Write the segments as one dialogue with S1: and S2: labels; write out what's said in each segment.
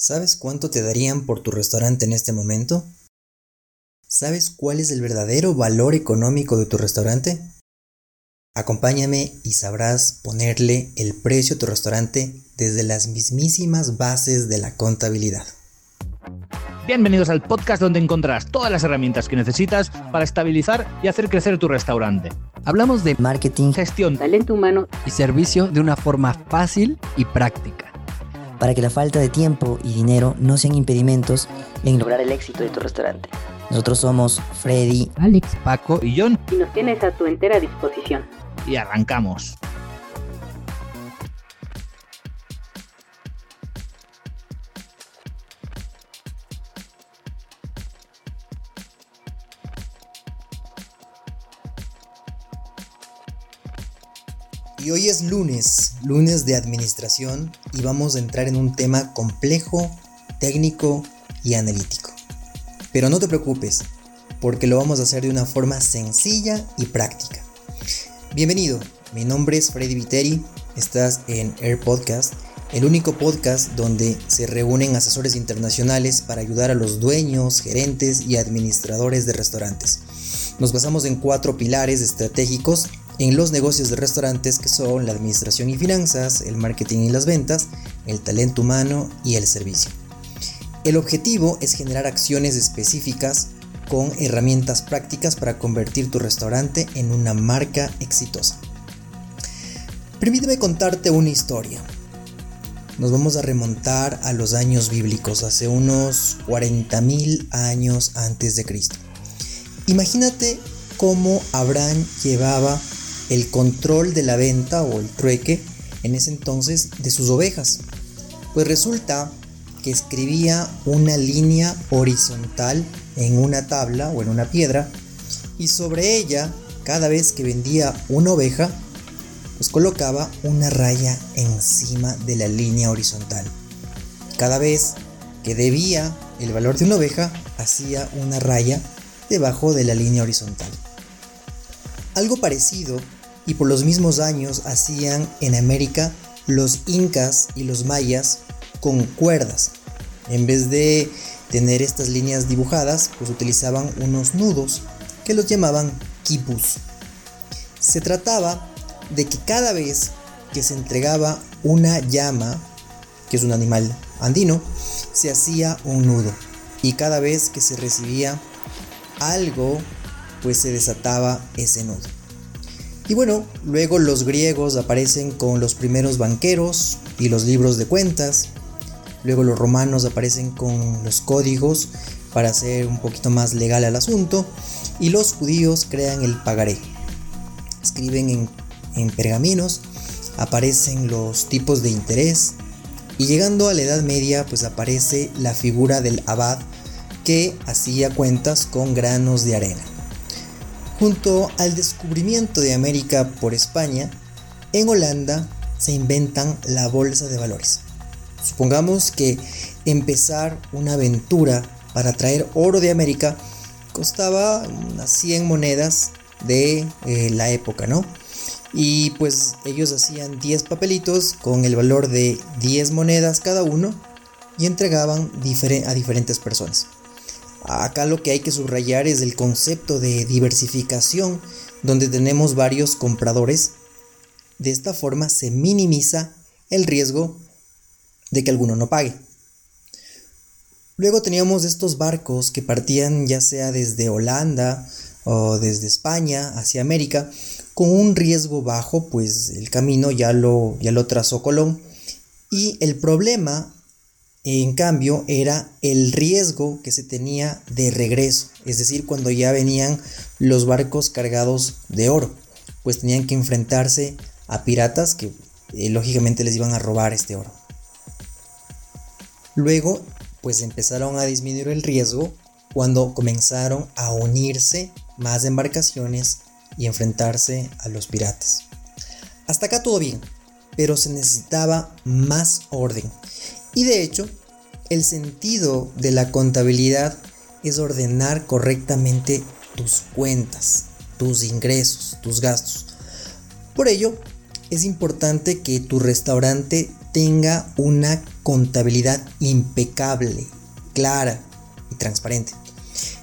S1: ¿Sabes cuánto te darían por tu restaurante en este momento? ¿Sabes cuál es el verdadero valor económico de tu restaurante? Acompáñame y sabrás ponerle el precio a tu restaurante desde las mismísimas bases de la contabilidad.
S2: Bienvenidos al podcast donde encontrarás todas las herramientas que necesitas para estabilizar y hacer crecer tu restaurante.
S3: Hablamos de marketing,
S2: Gestión,
S4: talento humano
S3: y servicio de una forma fácil y práctica.
S5: Para que la falta de tiempo y dinero no sean impedimentos en lograr el éxito de tu restaurante. Nosotros somos Freddy,
S3: Alex, Paco
S2: y John
S4: y nos tienes a tu entera disposición.
S2: y arrancamos.
S1: Es lunes, lunes de administración y vamos a entrar en un tema complejo, técnico y analítico. Pero no te preocupes, porque lo vamos a hacer de una forma sencilla y práctica. Bienvenido, mi nombre es Freddy Viteri, estás en Air Podcast, el único podcast donde se reúnen asesores internacionales para ayudar a los dueños, gerentes y administradores de restaurantes. Nos basamos en cuatro pilares estratégicos en los negocios de restaurantes que son la administración y finanzas, el marketing y las ventas, el talento humano y el servicio. El objetivo es generar acciones específicas con herramientas prácticas para convertir tu restaurante en una marca exitosa. Permíteme contarte una historia. Nos vamos a remontar a los años bíblicos, hace unos 40.000 años antes de Cristo. Imagínate cómo Abraham llevaba el control de la venta o el trueque en ese entonces de sus ovejas. Pues resulta que escribía una línea horizontal en una tabla o en una piedra y sobre ella, cada vez que vendía una oveja, pues colocaba una raya encima de la línea horizontal. Cada vez que debía el valor de una oveja, hacía una raya debajo de la línea horizontal. Algo parecido y por los mismos años hacían en América los incas y los mayas con cuerdas. En vez de tener estas líneas dibujadas, pues utilizaban unos nudos que los llamaban quipus. Se trataba de que cada vez que se entregaba una llama, que es un animal andino, se hacía un nudo. Y cada vez que se recibía algo, pues se desataba ese nudo. Y bueno, luego los griegos aparecen con los primeros banqueros y los libros de cuentas. Luego los romanos aparecen con los códigos para hacer un poquito más legal el asunto. Y los judíos crean el pagaré. Escriben en, en pergaminos, aparecen los tipos de interés. Y llegando a la Edad Media, pues aparece la figura del abad que hacía cuentas con granos de arena. Junto al descubrimiento de América por España, en Holanda se inventan la bolsa de valores. Supongamos que empezar una aventura para traer oro de América costaba unas 100 monedas de eh, la época, ¿no? Y pues ellos hacían 10 papelitos con el valor de 10 monedas cada uno y entregaban a diferentes personas. Acá lo que hay que subrayar es el concepto de diversificación, donde tenemos varios compradores. De esta forma se minimiza el riesgo de que alguno no pague. Luego teníamos estos barcos que partían ya sea desde Holanda o desde España hacia América con un riesgo bajo, pues el camino ya lo, ya lo trazó Colón. Y el problema en cambio, era el riesgo que se tenía de regreso, es decir, cuando ya venían los barcos cargados de oro, pues tenían que enfrentarse a piratas que eh, lógicamente les iban a robar este oro. Luego, pues empezaron a disminuir el riesgo cuando comenzaron a unirse más embarcaciones y enfrentarse a los piratas. Hasta acá todo bien, pero se necesitaba más orden y de hecho, el sentido de la contabilidad es ordenar correctamente tus cuentas, tus ingresos, tus gastos. Por ello, es importante que tu restaurante tenga una contabilidad impecable, clara y transparente.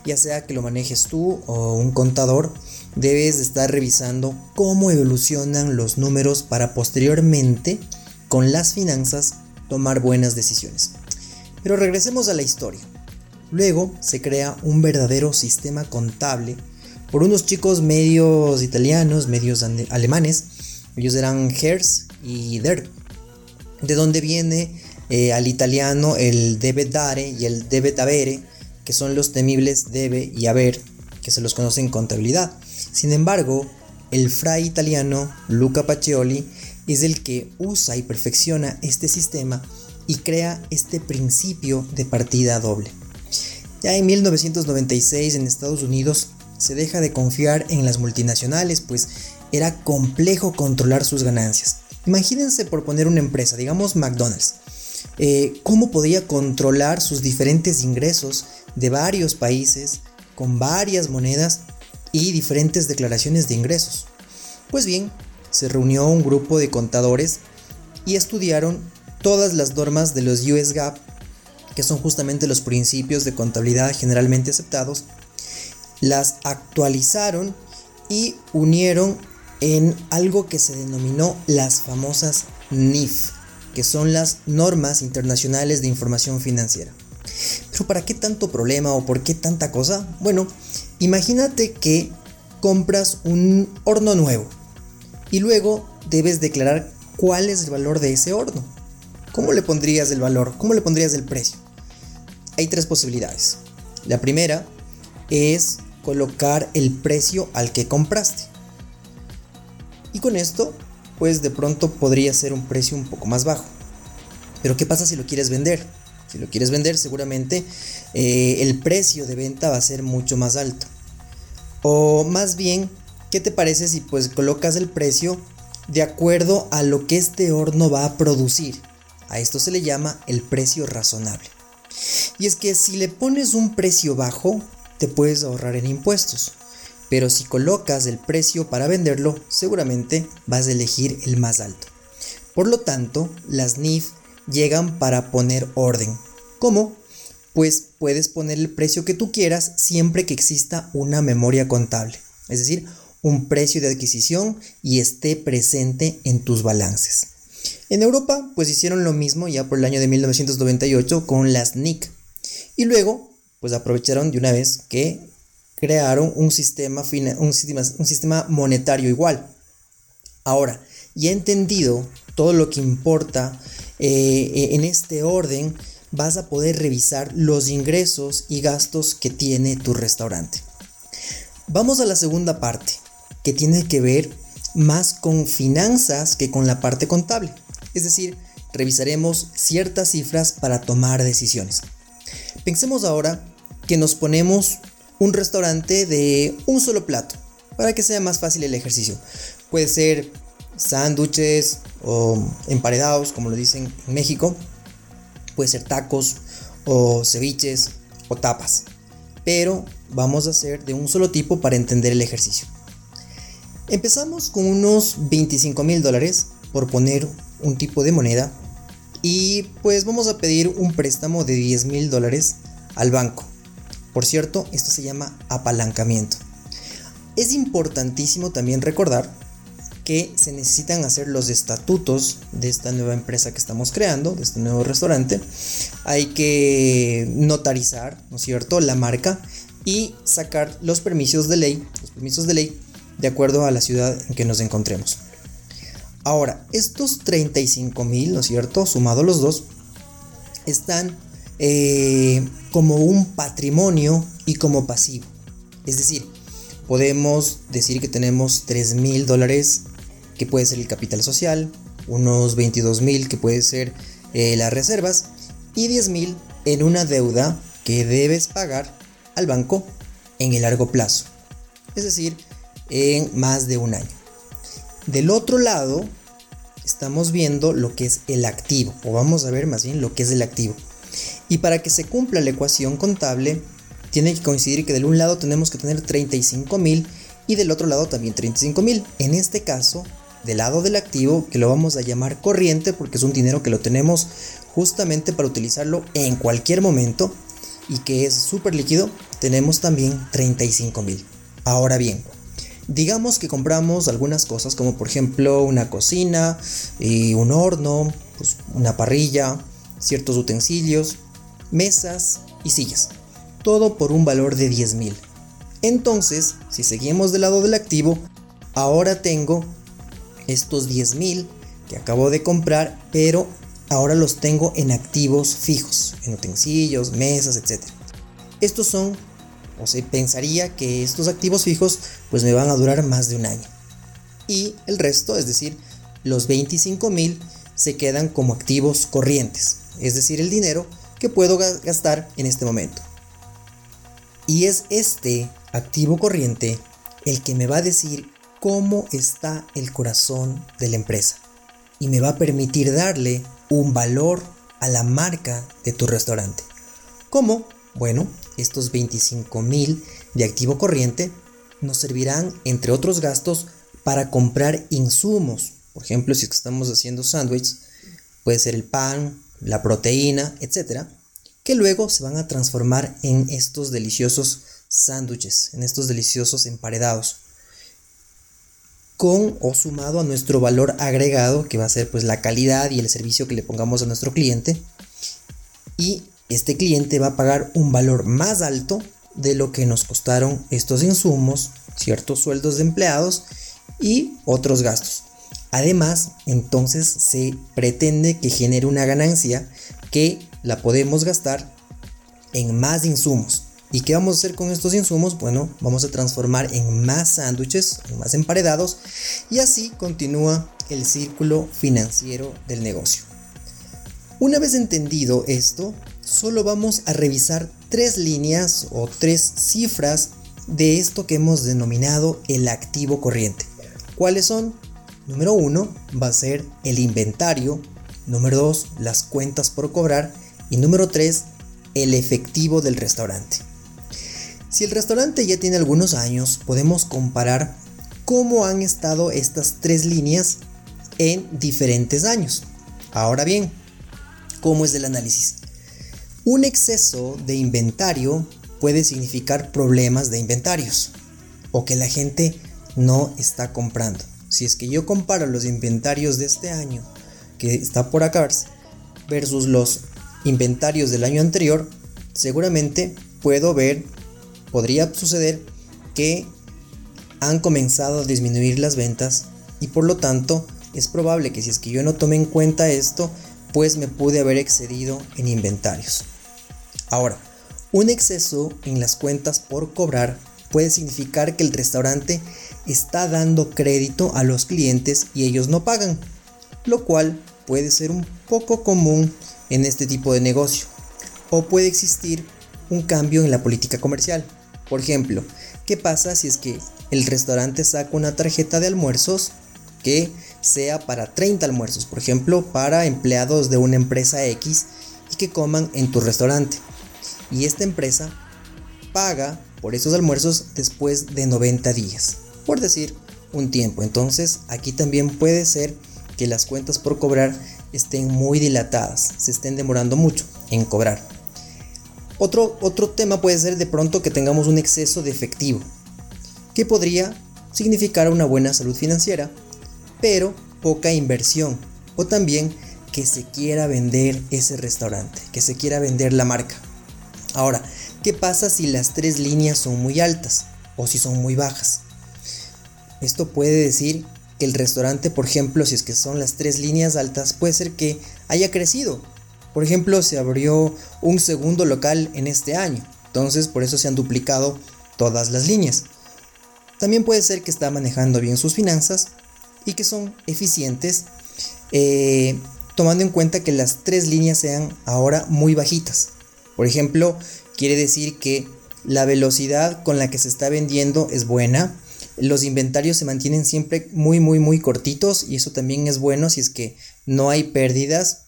S1: Ya sea que lo manejes tú o un contador, debes de estar revisando cómo evolucionan los números para posteriormente, con las finanzas, tomar buenas decisiones. Pero regresemos a la historia. Luego se crea un verdadero sistema contable por unos chicos medios italianos, medios alemanes. Ellos eran Hertz y Der. De donde viene eh, al italiano el debe dare y el debe avere, que son los temibles debe y haber, que se los conoce en contabilidad. Sin embargo, el fray italiano Luca Pacioli es el que usa y perfecciona este sistema y crea este principio de partida doble. Ya en 1996 en Estados Unidos se deja de confiar en las multinacionales, pues era complejo controlar sus ganancias. Imagínense por poner una empresa, digamos McDonald's, eh, cómo podía controlar sus diferentes ingresos de varios países con varias monedas y diferentes declaraciones de ingresos. Pues bien, se reunió un grupo de contadores y estudiaron todas las normas de los US GAAP, que son justamente los principios de contabilidad generalmente aceptados, las actualizaron y unieron en algo que se denominó las famosas NIF, que son las normas internacionales de información financiera. Pero ¿para qué tanto problema o por qué tanta cosa? Bueno, imagínate que compras un horno nuevo y luego debes declarar cuál es el valor de ese horno. ¿Cómo le pondrías el valor? ¿Cómo le pondrías el precio? Hay tres posibilidades. La primera es colocar el precio al que compraste. Y con esto, pues de pronto podría ser un precio un poco más bajo. Pero ¿qué pasa si lo quieres vender? Si lo quieres vender, seguramente eh, el precio de venta va a ser mucho más alto. O más bien, ¿qué te parece si pues colocas el precio de acuerdo a lo que este horno va a producir? A esto se le llama el precio razonable. Y es que si le pones un precio bajo, te puedes ahorrar en impuestos. Pero si colocas el precio para venderlo, seguramente vas a elegir el más alto. Por lo tanto, las NIF llegan para poner orden. ¿Cómo? Pues puedes poner el precio que tú quieras siempre que exista una memoria contable, es decir, un precio de adquisición y esté presente en tus balances. En Europa, pues hicieron lo mismo ya por el año de 1998 con las NIC. Y luego pues aprovecharon de una vez que crearon un sistema, un sistema, un sistema monetario igual. Ahora, ya entendido todo lo que importa eh, en este orden, vas a poder revisar los ingresos y gastos que tiene tu restaurante. Vamos a la segunda parte, que tiene que ver más con finanzas que con la parte contable. Es decir, revisaremos ciertas cifras para tomar decisiones. Pensemos ahora que nos ponemos un restaurante de un solo plato para que sea más fácil el ejercicio. Puede ser sándwiches o emparedados, como lo dicen en México. Puede ser tacos o ceviches o tapas. Pero vamos a hacer de un solo tipo para entender el ejercicio. Empezamos con unos 25 mil dólares por poner un tipo de moneda y pues vamos a pedir un préstamo de 10 mil dólares al banco. Por cierto, esto se llama apalancamiento. Es importantísimo también recordar que se necesitan hacer los estatutos de esta nueva empresa que estamos creando, de este nuevo restaurante. Hay que notarizar, ¿no es cierto?, la marca y sacar los permisos de ley, los permisos de ley de acuerdo a la ciudad en que nos encontremos. Ahora, estos 35 mil, ¿no es cierto? Sumado los dos, están eh, como un patrimonio y como pasivo. Es decir, podemos decir que tenemos 3 mil dólares, que puede ser el capital social, unos 22 mil, que puede ser eh, las reservas, y 10 mil en una deuda que debes pagar al banco en el largo plazo. Es decir, en más de un año. Del otro lado, estamos viendo lo que es el activo, o vamos a ver más bien lo que es el activo. Y para que se cumpla la ecuación contable, tiene que coincidir que del un lado tenemos que tener 35 mil y del otro lado también 35 mil. En este caso, del lado del activo, que lo vamos a llamar corriente porque es un dinero que lo tenemos justamente para utilizarlo en cualquier momento y que es súper líquido, tenemos también 35 mil. Ahora bien, digamos que compramos algunas cosas como por ejemplo una cocina, y un horno, pues, una parrilla, ciertos utensilios, mesas y sillas. Todo por un valor de 10 mil. Entonces, si seguimos del lado del activo, ahora tengo estos 10 mil que acabo de comprar, pero ahora los tengo en activos fijos, en utensilios, mesas, etc. Estos son, o se pensaría que estos activos fijos pues me van a durar más de un año. Y el resto, es decir, los 25 mil se quedan como activos corrientes, es decir, el dinero que puedo gastar en este momento. Y es este activo corriente el que me va a decir cómo está el corazón de la empresa y me va a permitir darle un valor a la marca de tu restaurante. ¿Cómo? Bueno, estos 25 mil de activo corriente nos servirán, entre otros gastos, para comprar insumos. Por ejemplo, si estamos haciendo sándwiches, puede ser el pan, la proteína, etcétera, que luego se van a transformar en estos deliciosos sándwiches, en estos deliciosos emparedados con o sumado a nuestro valor agregado, que va a ser pues la calidad y el servicio que le pongamos a nuestro cliente. Y este cliente va a pagar un valor más alto de lo que nos costaron estos insumos, ciertos sueldos de empleados y otros gastos. Además, entonces se pretende que genere una ganancia que la podemos gastar en más insumos. ¿Y qué vamos a hacer con estos insumos? Bueno, vamos a transformar en más sándwiches, más emparedados, y así continúa el círculo financiero del negocio. Una vez entendido esto, solo vamos a revisar tres líneas o tres cifras de esto que hemos denominado el activo corriente. ¿Cuáles son? Número uno va a ser el inventario, número dos las cuentas por cobrar y número tres el efectivo del restaurante. Si el restaurante ya tiene algunos años, podemos comparar cómo han estado estas tres líneas en diferentes años. Ahora bien, ¿cómo es el análisis? Un exceso de inventario puede significar problemas de inventarios o que la gente no está comprando. Si es que yo comparo los inventarios de este año que está por acabarse versus los inventarios del año anterior, seguramente puedo ver podría suceder que han comenzado a disminuir las ventas y por lo tanto es probable que si es que yo no tome en cuenta esto, pues me pude haber excedido en inventarios. Ahora, un exceso en las cuentas por cobrar puede significar que el restaurante está dando crédito a los clientes y ellos no pagan, lo cual puede ser un poco común en este tipo de negocio. O puede existir un cambio en la política comercial. Por ejemplo, ¿qué pasa si es que el restaurante saca una tarjeta de almuerzos que sea para 30 almuerzos, por ejemplo, para empleados de una empresa X y que coman en tu restaurante? Y esta empresa paga por esos almuerzos después de 90 días, por decir un tiempo. Entonces, aquí también puede ser que las cuentas por cobrar estén muy dilatadas, se estén demorando mucho en cobrar. Otro, otro tema puede ser de pronto que tengamos un exceso de efectivo, que podría significar una buena salud financiera, pero poca inversión, o también que se quiera vender ese restaurante, que se quiera vender la marca. Ahora, ¿qué pasa si las tres líneas son muy altas o si son muy bajas? Esto puede decir que el restaurante, por ejemplo, si es que son las tres líneas altas, puede ser que haya crecido por ejemplo, se abrió un segundo local en este año, entonces por eso se han duplicado todas las líneas. También puede ser que está manejando bien sus finanzas y que son eficientes, eh, tomando en cuenta que las tres líneas sean ahora muy bajitas. Por ejemplo, quiere decir que la velocidad con la que se está vendiendo es buena, los inventarios se mantienen siempre muy muy muy cortitos y eso también es bueno si es que no hay pérdidas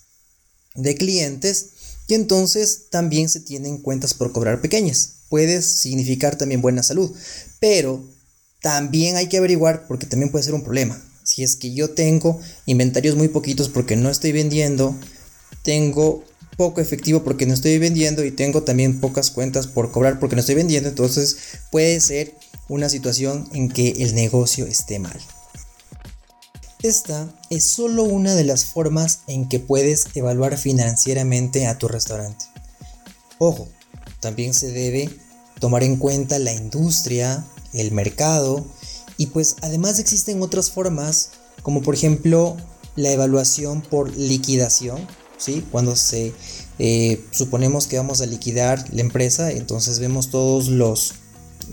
S1: de clientes y entonces también se tienen cuentas por cobrar pequeñas. Puede significar también buena salud, pero también hay que averiguar porque también puede ser un problema. Si es que yo tengo inventarios muy poquitos porque no estoy vendiendo, tengo poco efectivo porque no estoy vendiendo y tengo también pocas cuentas por cobrar porque no estoy vendiendo, entonces puede ser una situación en que el negocio esté mal. Esta es solo una de las formas en que puedes evaluar financieramente a tu restaurante. Ojo, también se debe tomar en cuenta la industria, el mercado y pues además existen otras formas como por ejemplo la evaluación por liquidación, ¿sí? Cuando se eh, suponemos que vamos a liquidar la empresa, entonces vemos todos los,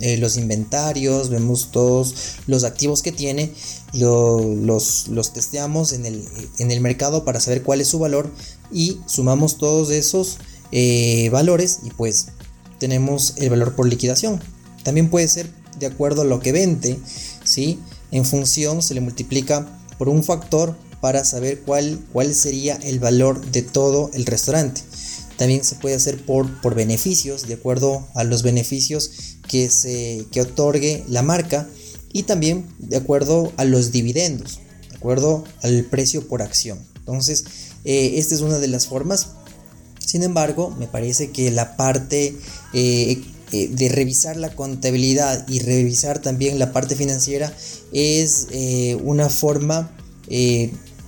S1: eh, los inventarios, vemos todos los activos que tiene, los, los testeamos en el, en el mercado para saber cuál es su valor y sumamos todos esos eh, valores y pues tenemos el valor por liquidación. También puede ser de acuerdo a lo que vende, ¿sí? En función se le multiplica por un factor para saber cuál, cuál sería el valor de todo el restaurante. También se puede hacer por, por beneficios, de acuerdo a los beneficios que, se, que otorgue la marca y también de acuerdo a los dividendos, de acuerdo al precio por acción. Entonces, eh, esta es una de las formas. Sin embargo, me parece que la parte eh, eh, de revisar la contabilidad y revisar también la parte financiera es una forma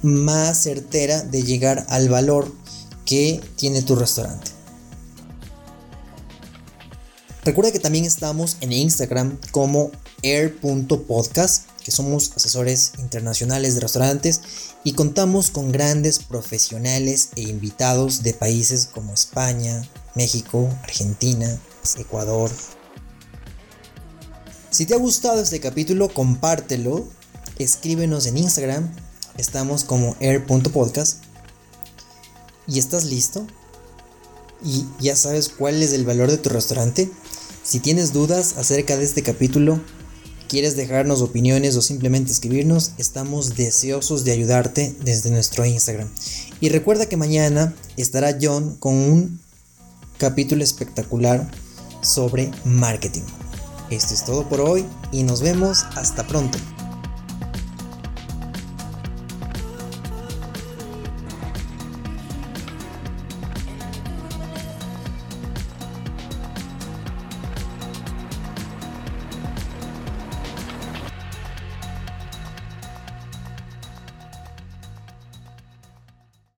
S1: más certera de llegar al valor que tiene tu restaurante. Recuerda que también estamos en Instagram como air.podcast, que somos asesores internacionales de restaurantes y contamos con grandes profesionales e invitados de países como España, México, Argentina, Ecuador. Si te ha gustado este capítulo, compártelo, escríbenos en Instagram, estamos como air.podcast y estás listo y ya sabes cuál es el valor de tu restaurante. Si tienes dudas acerca de este capítulo, quieres dejarnos opiniones o simplemente escribirnos, estamos deseosos de ayudarte desde nuestro Instagram. Y recuerda que mañana estará John con un capítulo espectacular sobre marketing. Esto es todo por hoy y nos vemos hasta pronto.